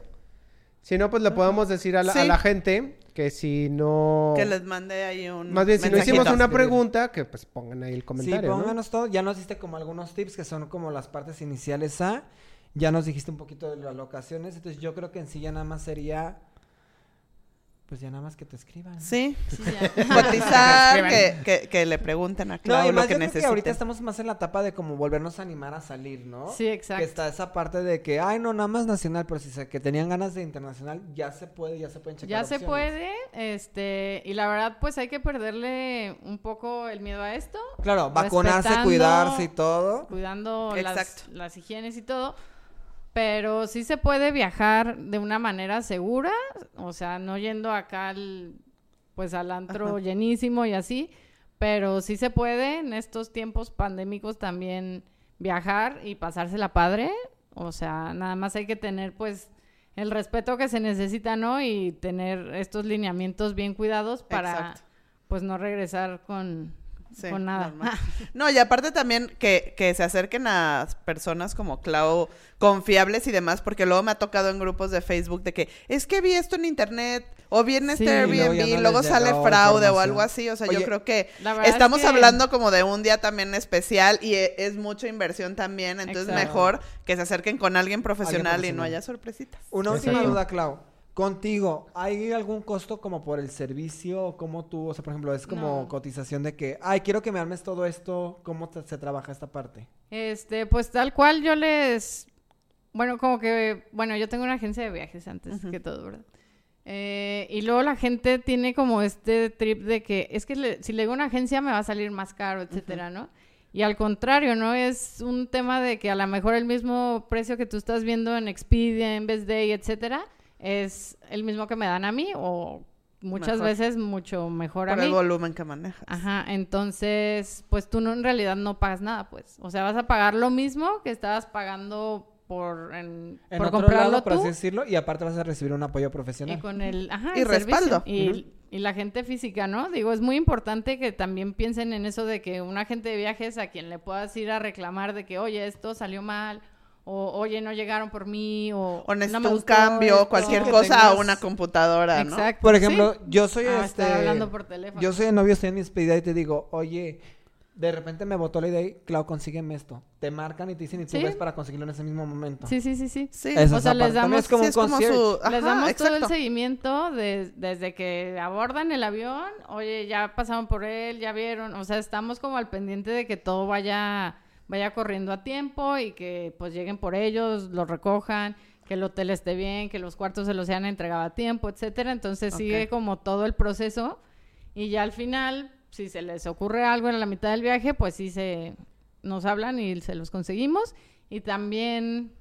Si no, pues le podemos decir a la, a Sí. la gente que si no... Que les mande ahí un. Más bien, si no hicimos una pregunta, que pues pongan ahí el Sí, comentario, ¿no? pónganos todo. Ya nos diste como algunos tips que son como las partes iniciales a. Ya nos dijiste un poquito de las locaciones. Entonces yo creo que en sí ya nada más sería. Pues ya nada más que te escriban. Sí. Sí, ya. Cotizar, que, que, que le pregunten a No, Clau lo que yo creo que necesiten. ahorita estamos más en la etapa de como volvernos a animar a salir, ¿no? Sí, exacto. Que está esa parte de que, ay, no, nada más nacional, pero si se, que tenían ganas de internacional, ya se puede, ya se pueden checar Ya se puede, este, y la verdad, pues hay que perderle un poco el miedo a esto, Claro, vacunarse, cuidarse y todo. cuidando las higienes y todo. Pero sí se puede viajar de una manera segura, o sea, no yendo acá al, pues al antro Ajá. llenísimo y así, pero sí se puede en estos tiempos pandémicos también viajar y pasársela padre, o sea, nada más hay que tener pues el respeto que se necesita, ¿no? Y tener estos lineamientos bien cuidados para Exacto. pues no regresar con, Sí, con nada. normal. No, y aparte también que, que se acerquen a personas como Clau confiables y demás, porque luego me ha tocado en grupos de Facebook de que es que vi esto en internet o vi en este Sí, Airbnb luego no luego sale fraude o algo así. O sea, yo creo que es estamos que- hablando como de un día también especial y e- es mucha inversión también. Entonces, Exacto. mejor que se acerquen con alguien profesional, y no haya sorpresitas. Una Sí. última duda, Clau. Contigo, ¿hay algún costo como por el servicio? o ¿Cómo tú, o sea, por ejemplo, es como No. cotización de que, ay, quiero que me armes todo esto, ¿cómo te- se trabaja esta parte? Este, pues tal cual yo les, bueno, como que, bueno, yo tengo una agencia de viajes antes que todo, ¿verdad? Eh, y luego la gente tiene como este trip de que es que le- si le digo una agencia me va a salir más caro, etcétera, ¿no? Y al contrario, ¿no? Es un tema de que a lo mejor el mismo precio que tú estás viendo en Expedia, en Best Day, etcétera, es el mismo que me dan a mí o muchas Mejor. veces mucho mejor a Por el mí. volumen que manejas. Ajá, entonces, pues tú no en realidad no pagas nada, pues. O sea, vas a pagar lo mismo que estabas pagando por, en- En por otro comprarlo lado, por tú así decirlo, y aparte vas a recibir un apoyo y profesional. con el, ajá, Y el respaldo. Y, y la gente física, ¿no? Digo, es muy importante que también piensen en eso de que un agente de viajes a quien le puedas ir a reclamar de que, oye, esto salió mal, o oye, no llegaron por mí, o, O necesito no me un gustó cambio, esto". cualquier cosa a una computadora, ¿no? Exacto. Por sí. ejemplo, yo soy Ah, este... hablando por teléfono. Yo soy el novio, estoy en mi despedida y te digo, oye, de repente me botó la idea y, Clau, consígueme esto. Te marcan y te dicen y tú Sí. ves para conseguirlo en ese mismo momento. Sí, sí, sí, sí. Sí. O sea, les damos- es como Sí, es como. Les damos todo el seguimiento de- desde que abordan el avión, oye, ya pasaron por él, ya vieron, o sea, estamos como al pendiente de que todo vaya, vaya corriendo a tiempo y que pues lleguen por ellos, los recojan, que el hotel esté bien, que los cuartos se los sean entregado a tiempo, etcétera. Entonces sigue como todo el proceso y ya al final, si se les ocurre algo en la mitad del viaje, pues sí se nos hablan y se los conseguimos y también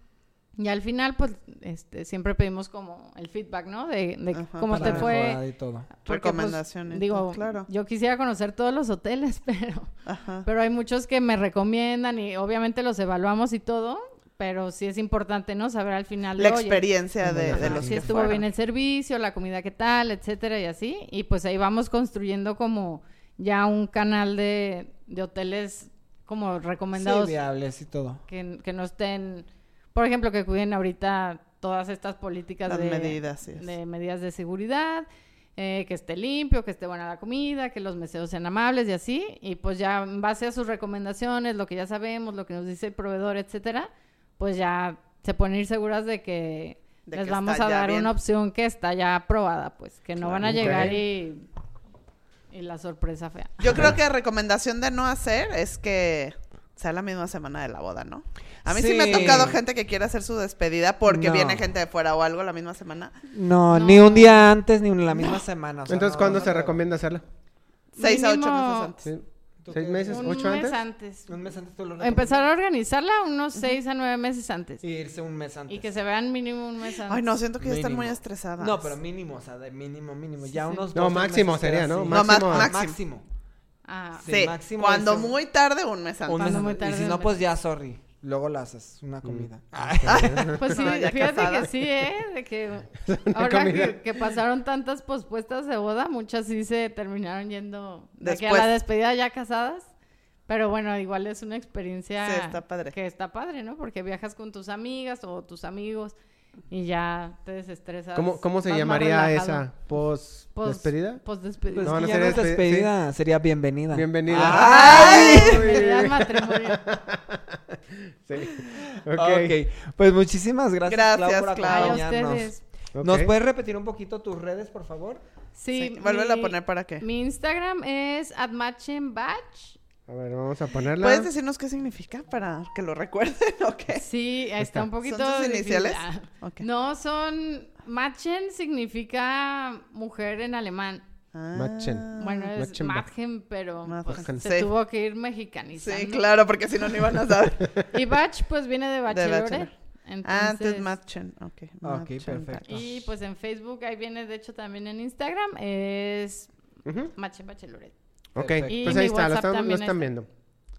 y al final, pues, este, siempre pedimos como el feedback, ¿no? De, de Ajá, cómo te fue. y todo. Porque, pues, Recomendaciones, digo, claro. yo quisiera conocer todos los hoteles, pero, Ajá. pero hay muchos que me recomiendan y obviamente los evaluamos y todo, pero sí es importante, ¿no? Saber al final La de, oye, experiencia de, los si que estuvo fueron. bien el servicio, la comida qué tal, etcétera y así. Y pues ahí vamos construyendo como ya un canal de, de hoteles como recomendados Sí, viables y todo. que, que no estén, por ejemplo, que cuiden ahorita todas estas políticas de, medidas, sí es. de medidas de seguridad, eh, que esté limpio, que esté buena la comida, que los meseros sean amables y así, y pues ya en base a sus recomendaciones, lo que ya sabemos, lo que nos dice el proveedor, etcétera, pues ya se pueden ir seguras de que De les que vamos a dar bien. una opción que está ya aprobada, pues, que no van a llegar y, y la sorpresa fea. Yo creo que recomendación de no hacer es que sea la misma semana de la boda, ¿no? A mí sí, me ha Sí. tocado gente que quiere hacer su despedida porque No. viene gente de fuera o algo la misma semana. No, No. ni un día antes ni en la misma semana. o sea, Entonces, no, ¿cuándo no se recomienda hacerla? Seis a ocho Mínimo meses antes. ¿Sí? ¿Tú ¿Seis meses? Un ¿Ocho mes antes? antes. Un mes antes tú lo Empezar a organizarla unos seis a nueve meses antes. Y irse un mes antes. Y que se vean mínimo un mes antes. Ay, no, siento que ya están muy Mínimo. estresadas. No, pero mínimo, o sea, de mínimo, mínimo. Ya Sí. unos No, dos, tres máximo meses sería, ¿no? así. No, Máximo. máximo. Ah, Sí, máximo cuando muy tarde, un mes antes. Un mes antes. Y tarde, si no, pues ya, sorry. Luego la haces Mm. una comida. Pues sí, No, ya fíjate casada. que sí, ¿eh? De que ahora que, que pasaron tantas pospuestas de boda, muchas sí se terminaron yendo de que a Después. la despedida ya casadas. Pero bueno, igual es una experiencia Sí, está padre. que está padre, ¿no? Porque viajas con tus amigas o tus amigos y ya te desestresas. ¿Cómo, cómo se llamaría esa? ¿Post Pos- despedida? Postdespedida. Pues No, que no ya sería no es despe- despedida, sería bienvenida. Bienvenida. ¡Ay! Bienvenida al matrimonio. Sí. Ok. Ok. Pues muchísimas gracias, Gracias, Clau, por acompañarnos. ustedes. Ok. ¿Nos puedes repetir un poquito tus redes, por favor? Sí, Sí, vuélvela a poner para qué. Mi Instagram es atmatchenbatch. A ver, vamos a ponerla. ¿Puedes decirnos qué significa para que lo recuerden o qué? Sí, está, está. un poquito. ¿Son tus iniciales? Ah. No, son. Machen significa mujer en alemán. Ah. Machen. Bueno, es. Madgen, pero pues, se Sí. tuvo que ir mexicanizando. Sí, claro, porque si no, no iban a saber. Y batch, pues viene de bachelorette. bachelor. Entonces, Ah, Antes Machen. Ok. Machen perfecto. Y pues en Facebook, ahí viene de hecho también en Instagram, es Ujú. Machen Bachelorette. Ok. Y pues ahí está, lo están, lo están está. viendo.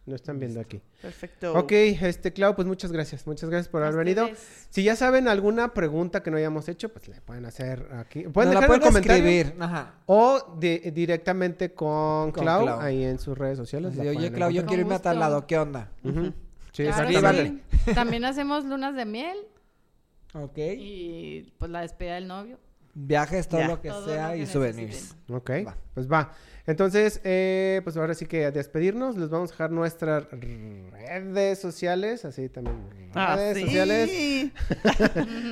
Lo están viendo aquí. Perfecto. Ok, este, Clau, pues muchas gracias. Muchas gracias por haber venido. Ustedes. Si ya saben alguna pregunta que no hayamos hecho, pues le pueden hacer aquí. Pueden la dejar en comentario. escribir. Ajá. O de- directamente con, Con Clau, Clau. ahí en sus redes sociales. La Oye, Clau, yo quiero irme a tal lado. ¿Qué onda? Sí, Claro, exactamente. sí. También hacemos lunas de miel Ok. y pues la despedida del novio. Viajes, todo Ya. lo que Todo sea lo que y souvenirs. Ok, Va. pues va. Entonces, eh, pues ahora sí que a despedirnos, les vamos a dejar nuestras redes sociales, así también Ah, redes sí. sociales,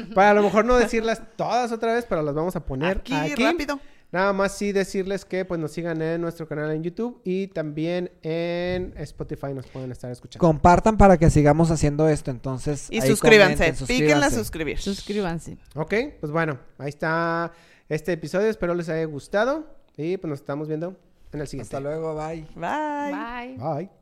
para a lo mejor no decirlas todas otra vez, pero las vamos a poner Aquí, aquí. rápido. Nada más sí decirles que pues nos sigan en nuestro canal en YouTube y también en Spotify nos pueden estar escuchando. Compartan para que sigamos haciendo esto, entonces. Y ahí suscríbanse. comenten, Píquenle a suscríbanse. suscribir. Suscríbanse. Ok, pues bueno, ahí está este episodio, espero les haya gustado y pues nos estamos viendo en el siguiente. Hasta luego, bye. Bye. Bye. Bye.